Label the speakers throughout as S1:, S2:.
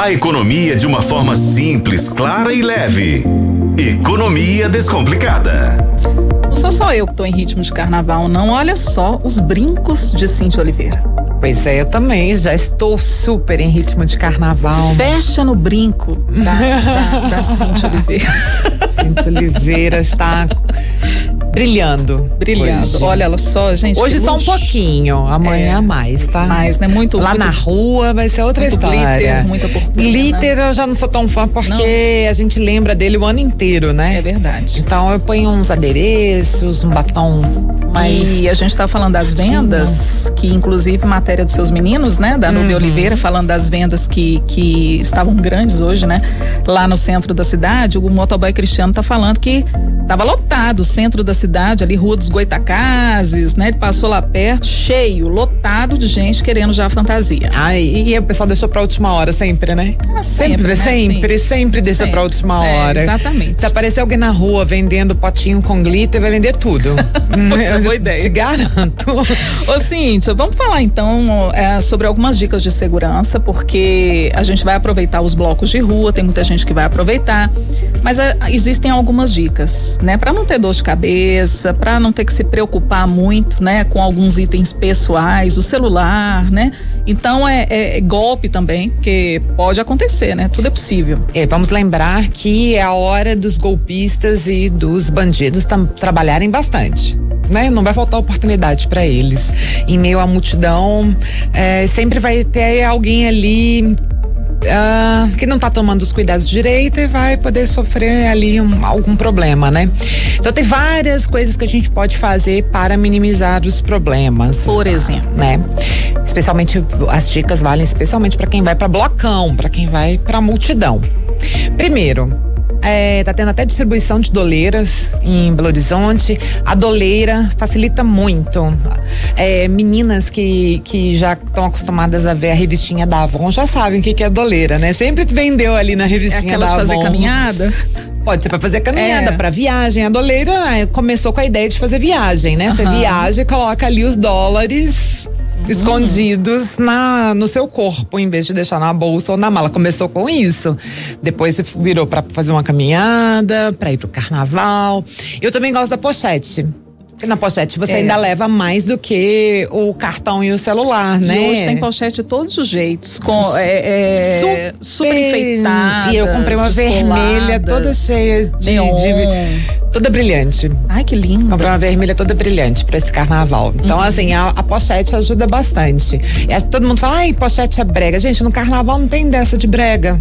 S1: A economia de uma forma simples, clara e leve. Economia Descomplicada.
S2: Não sou só eu que estou em ritmo de carnaval, não. Olha só os brincos de Cintia Oliveira.
S3: Pois é, eu também já estou super em ritmo de carnaval.
S2: Fecha no brinco da, da, da Cintia Oliveira.
S3: Cintia Oliveira está brilhando.
S2: Brilhando.
S3: Hoje.
S2: Olha ela só, gente.
S3: Hoje só um pouquinho, amanhã
S2: É.
S3: mais, tá?
S2: Mais, né? Muito
S3: Lá
S2: muito,
S3: na rua vai ser outra
S2: muito
S3: história.
S2: glitter, muita purpurina.
S3: Glitter eu já não sou tão fã porque a gente lembra dele o ano inteiro, né?
S2: É verdade.
S3: Então eu ponho uns adereços, um batom mais.
S2: E a gente está falando das vendas, que inclusive matéria dos seus meninos, né? Da Nubia
S3: Uhum.
S2: Oliveira, falando das vendas que, que estavam grandes hoje, né? Lá no centro da cidade. O motoboy Cristiano tá falando que tava lotado o centro da cidade, ali Rua dos Goitacazes, né? Ele passou lá perto, cheio, lotado de gente querendo já a fantasia.
S3: Ai, e o pessoal deixou pra última hora sempre, né?
S2: Ah,
S3: Sempre,
S2: né?
S3: sempre,
S2: Sim.
S3: sempre deixa
S2: Sempre.
S3: pra última
S2: É,
S3: hora.
S2: exatamente.
S3: Se aparecer alguém na rua vendendo potinho com glitter, vai vender tudo.
S2: Pois é, boa ideia.
S3: Te garanto.
S2: Ô Cíntia, vamos falar então é, sobre algumas dicas de segurança, porque a gente vai aproveitar os blocos de rua, tem muita gente que vai aproveitar, mas é, existem algumas dicas, né? Para não ter dor de cabeça, para não ter que se preocupar muito, né? Com alguns itens pessoais, o celular, né? Então é, é- golpe também, porque pode acontecer, né? Tudo é possível.
S3: É, vamos lembrar que é a hora dos golpistas e dos bandidos trabalharem bastante. Né? Não vai faltar oportunidade para eles. Em meio à multidão, é, sempre vai ter alguém ali ah, que não tá tomando os cuidados direito e vai poder sofrer ali um- algum problema, né? Então tem várias coisas que a gente pode fazer para minimizar os problemas.
S2: Por exemplo.
S3: Né? Especialmente as dicas valem especialmente para quem vai para blocão, para quem vai para multidão. Primeiro, é, tá tendo até distribuição de doleiras em Belo Horizonte. A doleira facilita muito. É, meninas que, que já estão acostumadas a ver a revistinha da Avon já sabem o que, que é doleira, né? Sempre vendeu ali na
S2: É
S3: revistinha
S2: aquelas
S3: da
S2: fazer
S3: Avon.
S2: caminhada?
S3: Pode ser pra fazer caminhada,
S2: É.
S3: pra viagem. A doleira eh, começou com a ideia de fazer viagem, né? Você viaja e coloca ali os dólares escondidos na, no seu corpo, em vez de deixar na bolsa ou na mala. Começou com isso. Depois se virou pra fazer uma caminhada, pra ir pro carnaval. Eu também gosto da pochete. Na pochete você
S2: É.
S3: ainda leva mais do que o cartão e o celular, né?
S2: E hoje tem pochete de todos os jeitos, com é, é, super, enfeitada.
S3: E eu comprei uma vermelha toda cheia de, de- toda brilhante.
S2: Ai, que lindo.
S3: Comprei uma vermelha toda brilhante pra esse carnaval. Então,
S2: Uhum.
S3: assim, a, a pochete ajuda bastante. E todo mundo fala, ai, pochete é brega. Gente, no carnaval não tem dessa de brega.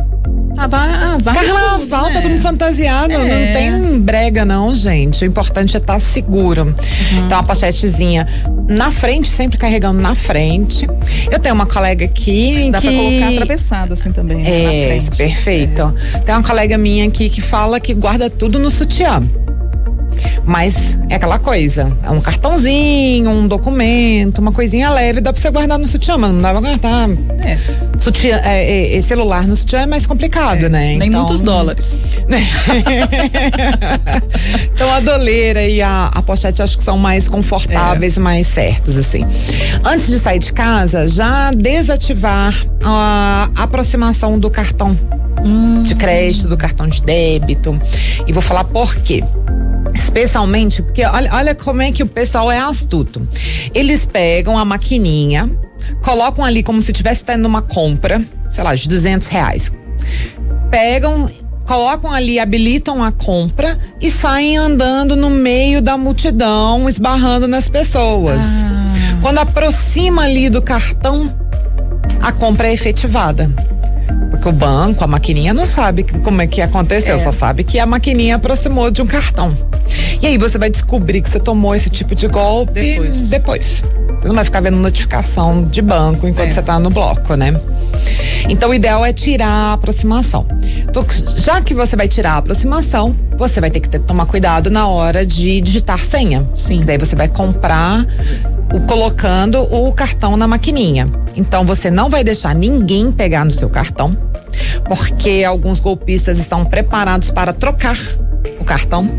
S2: Ah, vai, ah, vai
S3: Carnaval,
S2: tudo,
S3: tá
S2: né?
S3: todo mundo fantasiado.
S2: É.
S3: Não tem brega, não, gente. O importante é estar seguro.
S2: Uhum.
S3: Então, a pochetezinha na frente, sempre carregando na frente. Eu tenho uma colega aqui
S2: Dá
S3: que.
S2: pra colocar atravessado assim também. né,
S3: É, perfeito. Tem uma colega minha aqui que fala que guarda tudo no sutiã. Mas é aquela coisa, é um cartãozinho, um documento, uma coisinha leve, dá pra você guardar no sutiã, mas não dá pra guardar.
S2: É,
S3: Sutiã, é, é, é, celular no sutiã é mais complicado, né?
S2: nem
S3: Então-
S2: muitos dólares.
S3: então a doleira e a, a pochete acho que são mais confortáveis,
S2: É.
S3: mais certos, assim. Antes de sair de casa, já desativar a aproximação do cartão
S2: Hum.
S3: de crédito, do cartão de débito. E vou falar por quê. Especialmente porque olha, olha como é que o pessoal é astuto. Eles pegam a maquininha, colocam ali como se estivesse tendo uma compra, sei lá, de 200 reais. Pegam, colocam ali, habilitam a compra e saem andando no meio da multidão, esbarrando nas pessoas. Quando aproxima ali do cartão, a compra é efetivada. Porque o banco, a maquininha não sabe como é que aconteceu,
S2: É.
S3: só sabe que a maquininha aproximou de um cartão. E aí você vai descobrir que você tomou esse tipo de golpe
S2: Depois.
S3: depois. Você não vai ficar vendo notificação de banco enquanto
S2: É.
S3: você tá no bloco, né? Então o ideal é tirar a aproximação. Então, já que você vai tirar a aproximação, você vai ter que ter, tomar cuidado na hora de digitar senha.
S2: Sim.
S3: Daí você vai comprar o, colocando o cartão na maquininha. Então você não vai deixar ninguém pegar no seu cartão, porque alguns golpistas estão preparados para trocar o cartão.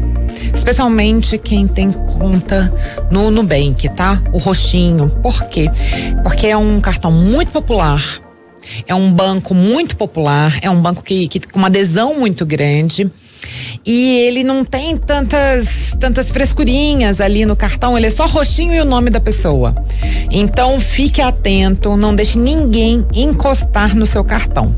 S3: Especialmente quem tem conta no Nubank, tá? O roxinho. Por quê? Porque é um cartão muito popular. É um banco muito popular, é um banco que, que com uma adesão muito grande. E ele não tem tantas, tantas frescurinhas ali no cartão, ele é só roxinho e o nome da pessoa. Então fique atento, não deixe ninguém encostar no seu cartão.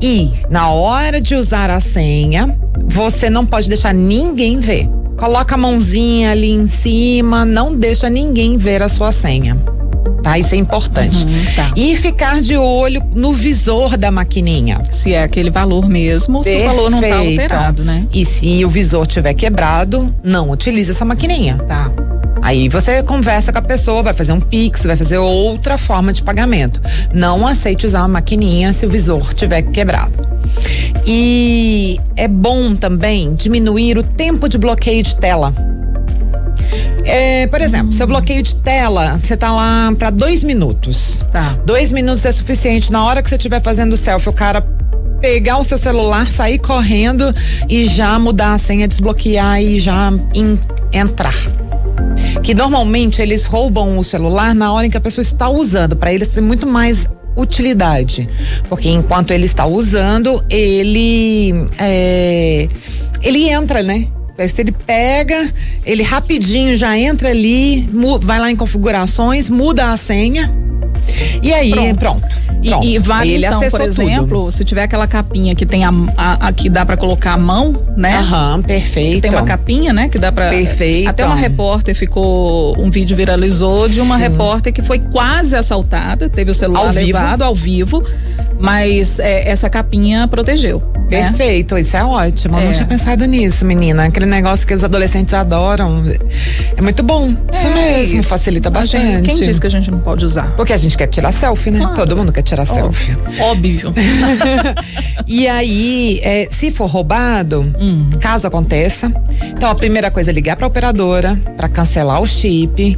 S3: E na hora de usar a senha, você não pode deixar ninguém ver. Coloca a mãozinha ali em cima, não deixa ninguém ver a sua senha tá? Isso é importante. Uhum, tá. E ficar de olho no visor da maquininha.
S2: Se é aquele valor mesmo, ou se o valor não tá alterado, né?
S3: E se o visor tiver quebrado, não utilize essa maquininha.
S2: Tá.
S3: Aí você conversa com a pessoa, vai fazer um Pix, vai fazer outra forma de pagamento. Não aceite usar a maquininha se o visor tiver quebrado. E é bom também diminuir o tempo de bloqueio de tela. É, por exemplo, seu bloqueio de tela, você tá lá para dois minutos.
S2: Tá.
S3: Dois minutos é suficiente. Na hora que você estiver fazendo o selfie, o cara pegar o seu celular, sair correndo e já mudar a senha, desbloquear e já in, entrar. Que normalmente eles roubam o celular na hora em que a pessoa está usando, para eles ser muito mais utilidade. Porque enquanto ele está usando, ele. É, ele entra, né? Se ele pega, ele rapidinho já entra ali, vai lá em configurações, muda a senha. E aí, pronto. pronto.
S2: Pronto. E, e vale ele então, por exemplo, tudo. se tiver aquela capinha que tem a, a, a que dá para colocar a mão, né?
S3: Aham, perfeito.
S2: Tem uma capinha, né, que dá para
S3: Perfeito.
S2: Até uma repórter ficou um vídeo viralizou de uma Sim. repórter que foi quase assaltada, teve o celular ao levado vivo. ao vivo mas é, essa capinha protegeu.
S3: Né? Perfeito, isso é ótimo. É. Eu não tinha pensado nisso, menina. Aquele negócio que os adolescentes adoram. É muito bom. Isso é, mesmo, facilita bastante.
S2: Gente, quem disse que a gente não pode usar?
S3: Porque a gente quer tirar selfie, né? Claro. Todo mundo quer tirar Óbvio. selfie.
S2: Óbvio.
S3: e aí, é, se for roubado, hum. caso aconteça, então a primeira coisa é ligar para a operadora para cancelar o chip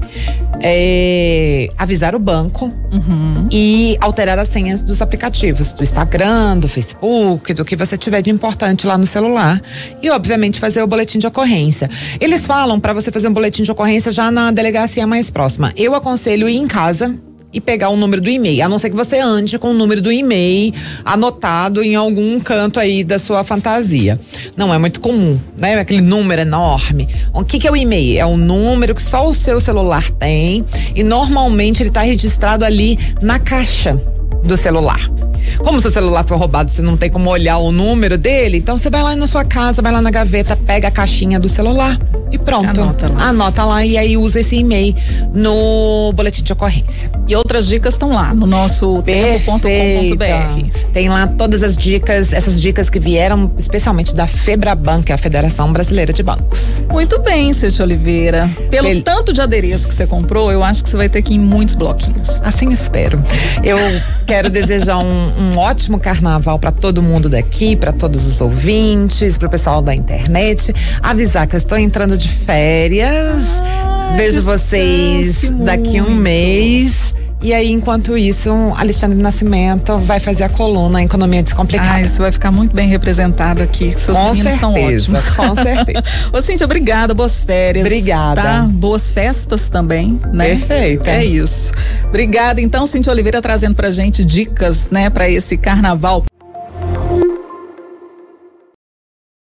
S3: é, avisar o banco uhum. e alterar as senhas dos aplicativos, do Instagram, do Facebook, do que você tiver de importante lá no celular. E, obviamente, fazer o boletim de ocorrência. Eles falam para você fazer um boletim de ocorrência já na delegacia mais próxima. Eu aconselho ir em casa e pegar o número do e-mail. A não ser que você ande com o número do e-mail anotado em algum canto aí da sua fantasia. Não é muito comum, né? Aquele número enorme. O que, que é o e-mail? É um número que só o seu celular tem e normalmente ele está registrado ali na caixa do celular. Como seu celular foi roubado, você não tem como olhar o número dele, então você vai lá na sua casa, vai lá na gaveta, pega a caixinha do celular e pronto.
S2: Anota lá.
S3: Anota lá e aí usa esse e-mail no boletim de ocorrência.
S2: E outras dicas estão lá no nosso tempo.com.br.
S3: Tem lá todas as dicas, essas dicas que vieram especialmente da Febraban, que é a Federação Brasileira de Bancos.
S2: Muito bem, Cício Oliveira. Pelo Pel... tanto de adereço que você comprou, eu acho que você vai ter que ir em muitos bloquinhos.
S3: Assim espero. Eu quero desejar um, um ótimo carnaval para todo mundo daqui, para todos os ouvintes, para o pessoal da internet. Avisar que eu estou entrando de férias. Ah, Vejo vocês daqui um mês. E aí, enquanto isso, Alexandre Nascimento vai fazer a coluna Economia Descomplicada. Ah,
S2: isso vai ficar muito bem representado aqui. Seus com meninos certeza, são ótimos.
S3: Com certeza.
S2: Ô, Cíntia, obrigada. Boas férias.
S3: Obrigada.
S2: Tá? Boas festas também, né?
S3: Perfeito.
S2: É isso. Obrigada. Então, Cíntia Oliveira trazendo pra gente dicas, né, para esse carnaval.